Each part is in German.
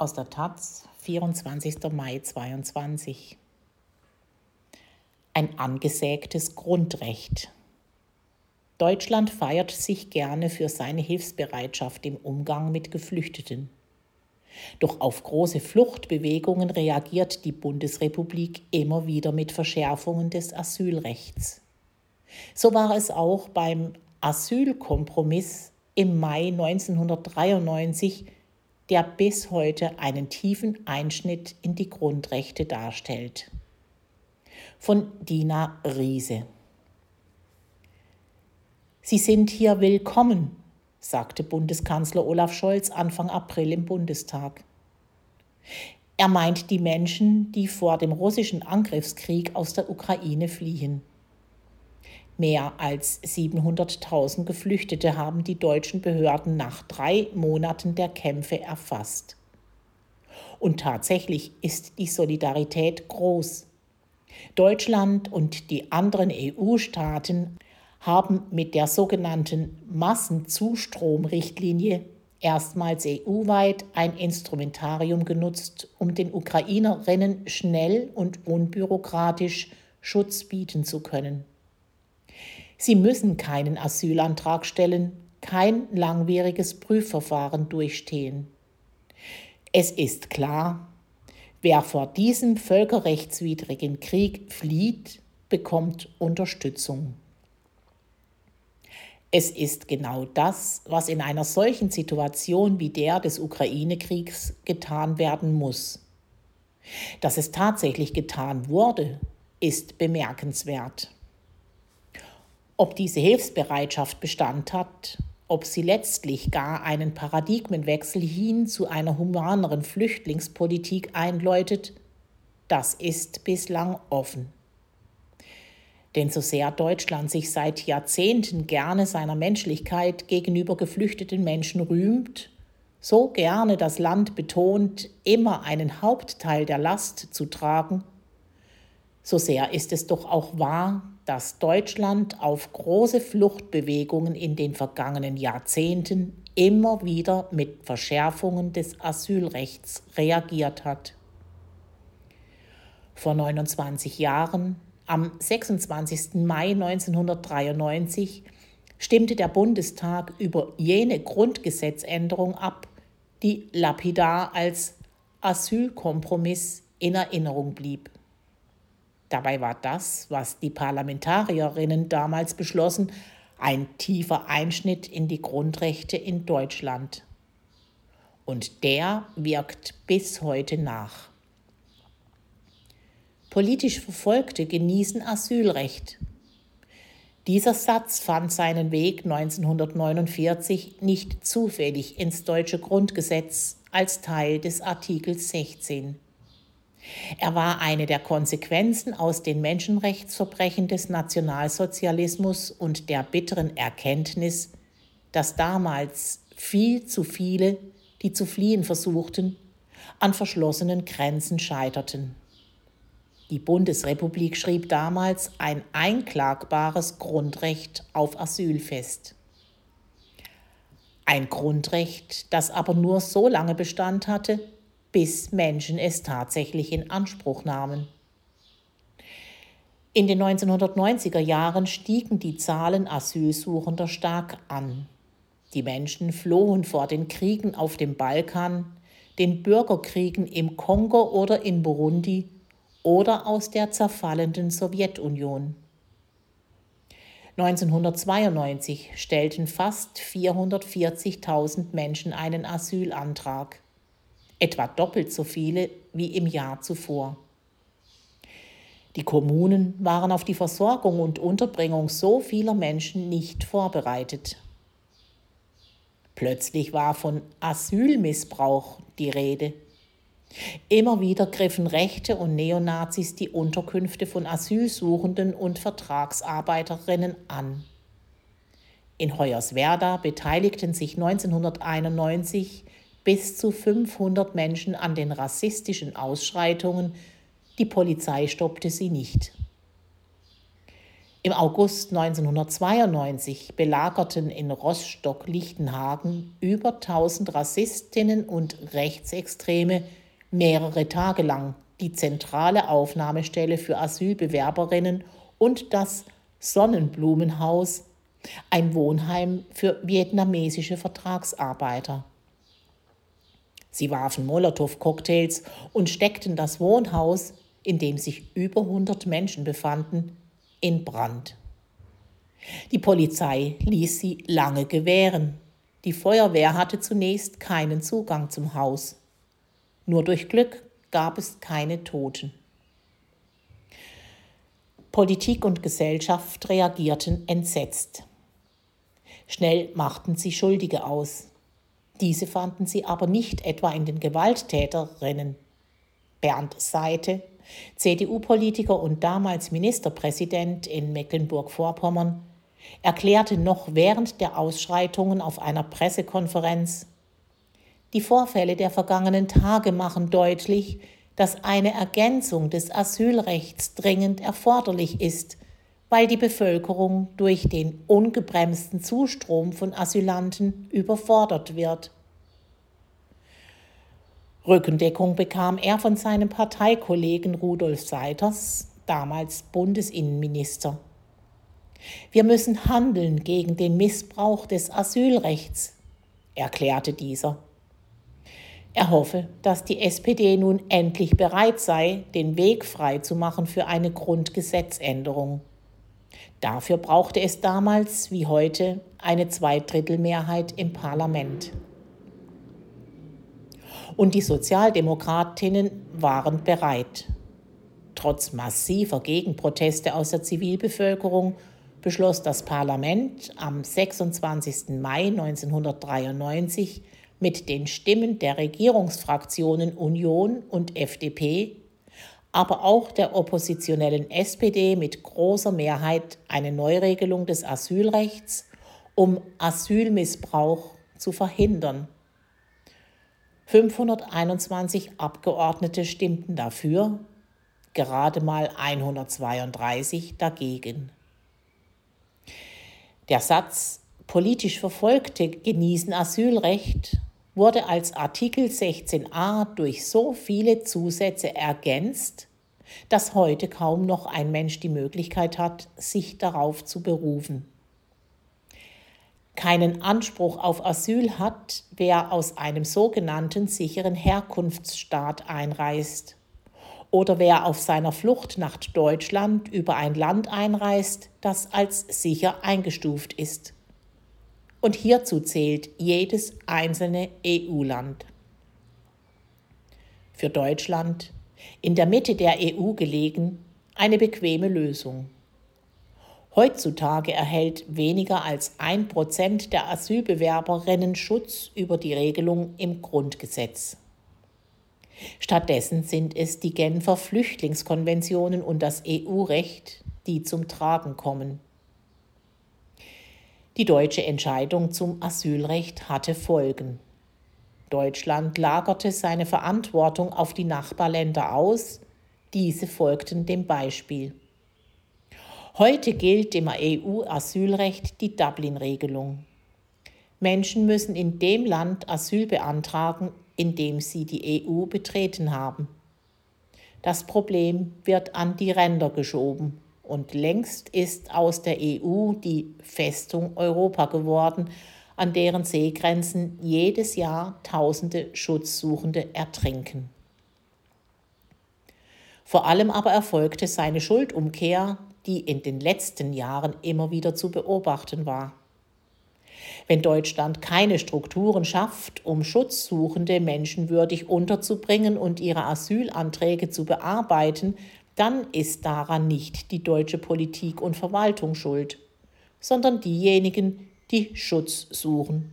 aus der Taz, 24. Mai 22. Ein angesägtes Grundrecht. Deutschland feiert sich gerne für seine Hilfsbereitschaft im Umgang mit Geflüchteten. Doch auf große Fluchtbewegungen reagiert die Bundesrepublik immer wieder mit Verschärfungen des Asylrechts. So war es auch beim Asylkompromiss im Mai 1993, der bis heute einen tiefen Einschnitt in die Grundrechte darstellt. Von Dina Riese. Sie sind hier willkommen, sagte Bundeskanzler Olaf Scholz Anfang April im Bundestag. Er meint die Menschen, die vor dem russischen Angriffskrieg aus der Ukraine fliehen. Mehr als 700.000 Geflüchtete haben die deutschen Behörden nach drei Monaten der Kämpfe erfasst. Und tatsächlich ist die Solidarität groß. Deutschland und die anderen EU-Staaten haben mit der sogenannten Massenzustromrichtlinie erstmals EU-weit ein Instrumentarium genutzt, um den Ukrainerinnen schnell und unbürokratisch Schutz bieten zu können. Sie müssen keinen Asylantrag stellen, kein langwieriges Prüfverfahren durchstehen. Es ist klar, wer vor diesem völkerrechtswidrigen Krieg flieht, bekommt Unterstützung. Es ist genau das, was in einer solchen Situation wie der des Ukraine-Kriegs getan werden muss. Dass es tatsächlich getan wurde, ist bemerkenswert. Ob diese Hilfsbereitschaft Bestand hat, ob sie letztlich gar einen Paradigmenwechsel hin zu einer humaneren Flüchtlingspolitik einläutet, das ist bislang offen. Denn so sehr Deutschland sich seit Jahrzehnten gerne seiner Menschlichkeit gegenüber geflüchteten Menschen rühmt, so gerne das Land betont, immer einen Hauptteil der Last zu tragen, so sehr ist es doch auch wahr, dass Deutschland auf große Fluchtbewegungen in den vergangenen Jahrzehnten immer wieder mit Verschärfungen des Asylrechts reagiert hat. Vor 29 Jahren, am 26. Mai 1993, stimmte der Bundestag über jene Grundgesetzänderung ab, die lapidar als Asylkompromiss in Erinnerung blieb. Dabei war das, was die Parlamentarierinnen damals beschlossen, ein tiefer Einschnitt in die Grundrechte in Deutschland. Und der wirkt bis heute nach. Politisch Verfolgte genießen Asylrecht. Dieser Satz fand seinen Weg 1949 nicht zufällig ins deutsche Grundgesetz als Teil des Artikels 16. Er war eine der Konsequenzen aus den Menschenrechtsverbrechen des Nationalsozialismus und der bitteren Erkenntnis, dass damals viel zu viele, die zu fliehen versuchten, an verschlossenen Grenzen scheiterten. Die Bundesrepublik schrieb damals ein einklagbares Grundrecht auf Asyl fest. Ein Grundrecht, das aber nur so lange Bestand hatte, bis Menschen es tatsächlich in Anspruch nahmen. In den 1990er Jahren stiegen die Zahlen Asylsuchender stark an. Die Menschen flohen vor den Kriegen auf dem Balkan, den Bürgerkriegen im Kongo oder in Burundi oder aus der zerfallenden Sowjetunion. 1992 stellten fast 440.000 Menschen einen Asylantrag etwa doppelt so viele wie im Jahr zuvor. Die Kommunen waren auf die Versorgung und Unterbringung so vieler Menschen nicht vorbereitet. Plötzlich war von Asylmissbrauch die Rede. Immer wieder griffen Rechte und Neonazis die Unterkünfte von Asylsuchenden und Vertragsarbeiterinnen an. In Hoyerswerda beteiligten sich 1991 bis zu 500 Menschen an den rassistischen Ausschreitungen. Die Polizei stoppte sie nicht. Im August 1992 belagerten in Rostock-Lichtenhagen über 1000 Rassistinnen und Rechtsextreme mehrere Tage lang die zentrale Aufnahmestelle für Asylbewerberinnen und das Sonnenblumenhaus, ein Wohnheim für vietnamesische Vertragsarbeiter. Sie warfen Molotow-Cocktails und steckten das Wohnhaus, in dem sich über 100 Menschen befanden, in Brand. Die Polizei ließ sie lange gewähren. Die Feuerwehr hatte zunächst keinen Zugang zum Haus. Nur durch Glück gab es keine Toten. Politik und Gesellschaft reagierten entsetzt. Schnell machten sie Schuldige aus. Diese fanden sie aber nicht etwa in den Gewalttäterinnen. Bernd Seite, CDU-Politiker und damals Ministerpräsident in Mecklenburg-Vorpommern, erklärte noch während der Ausschreitungen auf einer Pressekonferenz, die Vorfälle der vergangenen Tage machen deutlich, dass eine Ergänzung des Asylrechts dringend erforderlich ist, weil die Bevölkerung durch den ungebremsten Zustrom von Asylanten überfordert wird. Rückendeckung bekam er von seinem Parteikollegen Rudolf Seiters, damals Bundesinnenminister. Wir müssen handeln gegen den Missbrauch des Asylrechts, erklärte dieser. Er hoffe, dass die SPD nun endlich bereit sei, den Weg frei zu machen für eine Grundgesetzänderung. Dafür brauchte es damals wie heute eine Zweidrittelmehrheit im Parlament und die Sozialdemokratinnen waren bereit. Trotz massiver Gegenproteste aus der Zivilbevölkerung beschloss das Parlament am 26. Mai 1993 mit den Stimmen der Regierungsfraktionen Union und FDP, aber auch der oppositionellen SPD mit großer Mehrheit eine Neuregelung des Asylrechts, um Asylmissbrauch zu verhindern. 521 Abgeordnete stimmten dafür, gerade mal 132 dagegen. Der Satz Politisch Verfolgte genießen Asylrecht wurde als Artikel 16a durch so viele Zusätze ergänzt, dass heute kaum noch ein Mensch die Möglichkeit hat, sich darauf zu berufen keinen Anspruch auf Asyl hat, wer aus einem sogenannten sicheren Herkunftsstaat einreist oder wer auf seiner Flucht nach Deutschland über ein Land einreist, das als sicher eingestuft ist. Und hierzu zählt jedes einzelne EU-Land. Für Deutschland, in der Mitte der EU gelegen, eine bequeme Lösung. Heutzutage erhält weniger als ein Prozent der Asylbewerberinnen Schutz über die Regelung im Grundgesetz. Stattdessen sind es die Genfer Flüchtlingskonventionen und das EU-Recht, die zum Tragen kommen. Die deutsche Entscheidung zum Asylrecht hatte Folgen. Deutschland lagerte seine Verantwortung auf die Nachbarländer aus, diese folgten dem Beispiel. Heute gilt im EU-Asylrecht die Dublin-Regelung. Menschen müssen in dem Land Asyl beantragen, in dem sie die EU betreten haben. Das Problem wird an die Ränder geschoben und längst ist aus der EU die Festung Europa geworden, an deren Seegrenzen jedes Jahr Tausende Schutzsuchende ertrinken. Vor allem aber erfolgte seine Schuldumkehr die in den letzten Jahren immer wieder zu beobachten war. Wenn Deutschland keine Strukturen schafft, um Schutzsuchende menschenwürdig unterzubringen und ihre Asylanträge zu bearbeiten, dann ist daran nicht die deutsche Politik und Verwaltung schuld, sondern diejenigen, die Schutz suchen.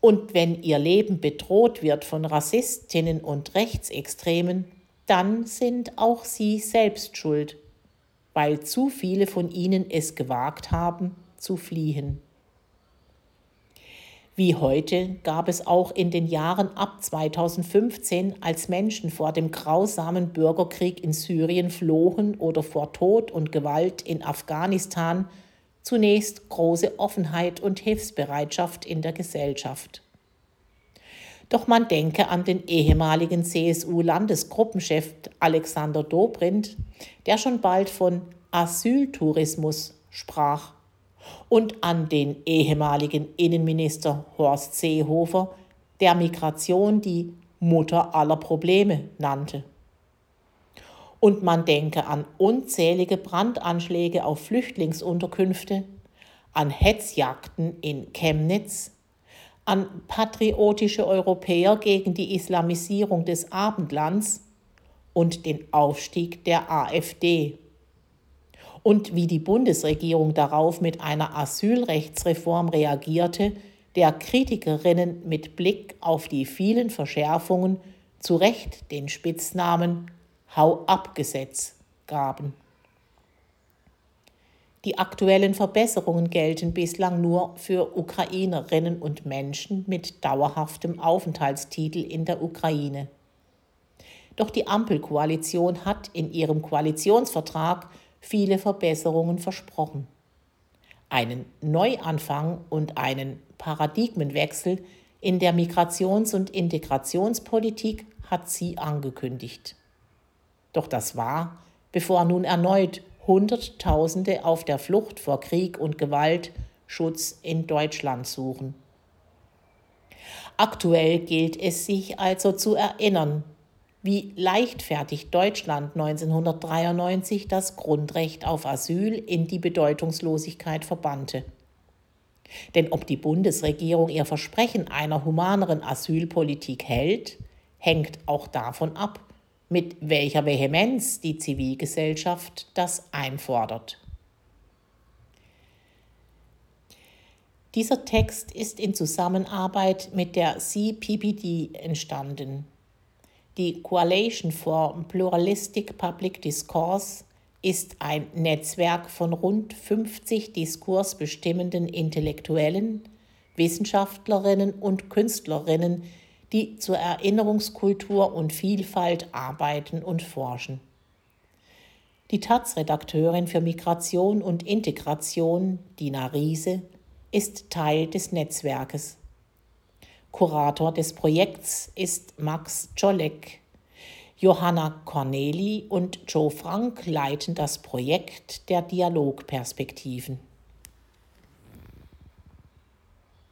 Und wenn ihr Leben bedroht wird von Rassistinnen und Rechtsextremen, dann sind auch sie selbst schuld weil zu viele von ihnen es gewagt haben, zu fliehen. Wie heute gab es auch in den Jahren ab 2015, als Menschen vor dem grausamen Bürgerkrieg in Syrien flohen oder vor Tod und Gewalt in Afghanistan, zunächst große Offenheit und Hilfsbereitschaft in der Gesellschaft. Doch man denke an den ehemaligen CSU-Landesgruppenchef Alexander Dobrindt, der schon bald von Asyltourismus sprach und an den ehemaligen Innenminister Horst Seehofer, der Migration die Mutter aller Probleme nannte. Und man denke an unzählige Brandanschläge auf Flüchtlingsunterkünfte, an Hetzjagden in Chemnitz, an patriotische Europäer gegen die Islamisierung des Abendlands und den Aufstieg der AfD und wie die Bundesregierung darauf mit einer Asylrechtsreform reagierte, der Kritikerinnen mit Blick auf die vielen Verschärfungen zu Recht den Spitznamen Hau ab Gesetz gaben. Die aktuellen Verbesserungen gelten bislang nur für Ukrainerinnen und Menschen mit dauerhaftem Aufenthaltstitel in der Ukraine. Doch die Ampelkoalition hat in ihrem Koalitionsvertrag viele Verbesserungen versprochen. Einen Neuanfang und einen Paradigmenwechsel in der Migrations- und Integrationspolitik hat sie angekündigt. Doch das war, bevor nun erneut Hunderttausende auf der Flucht vor Krieg und Gewalt Schutz in Deutschland suchen. Aktuell gilt es sich also zu erinnern, wie leichtfertig Deutschland 1993 das Grundrecht auf Asyl in die Bedeutungslosigkeit verbannte. Denn ob die Bundesregierung ihr Versprechen einer humaneren Asylpolitik hält, hängt auch davon ab, mit welcher Vehemenz die Zivilgesellschaft das einfordert. Dieser Text ist in Zusammenarbeit mit der CPPD entstanden, die Coalition for Pluralistic Public Discourse ist ein Netzwerk von rund 50 diskursbestimmenden Intellektuellen, Wissenschaftlerinnen und Künstlerinnen, die zur Erinnerungskultur und Vielfalt arbeiten und forschen. Die Taz-Redakteurin für Migration und Integration, Dina Riese, ist Teil des Netzwerkes. Kurator des Projekts ist Max Czolek. Johanna Corneli und Joe Frank leiten das Projekt der Dialogperspektiven.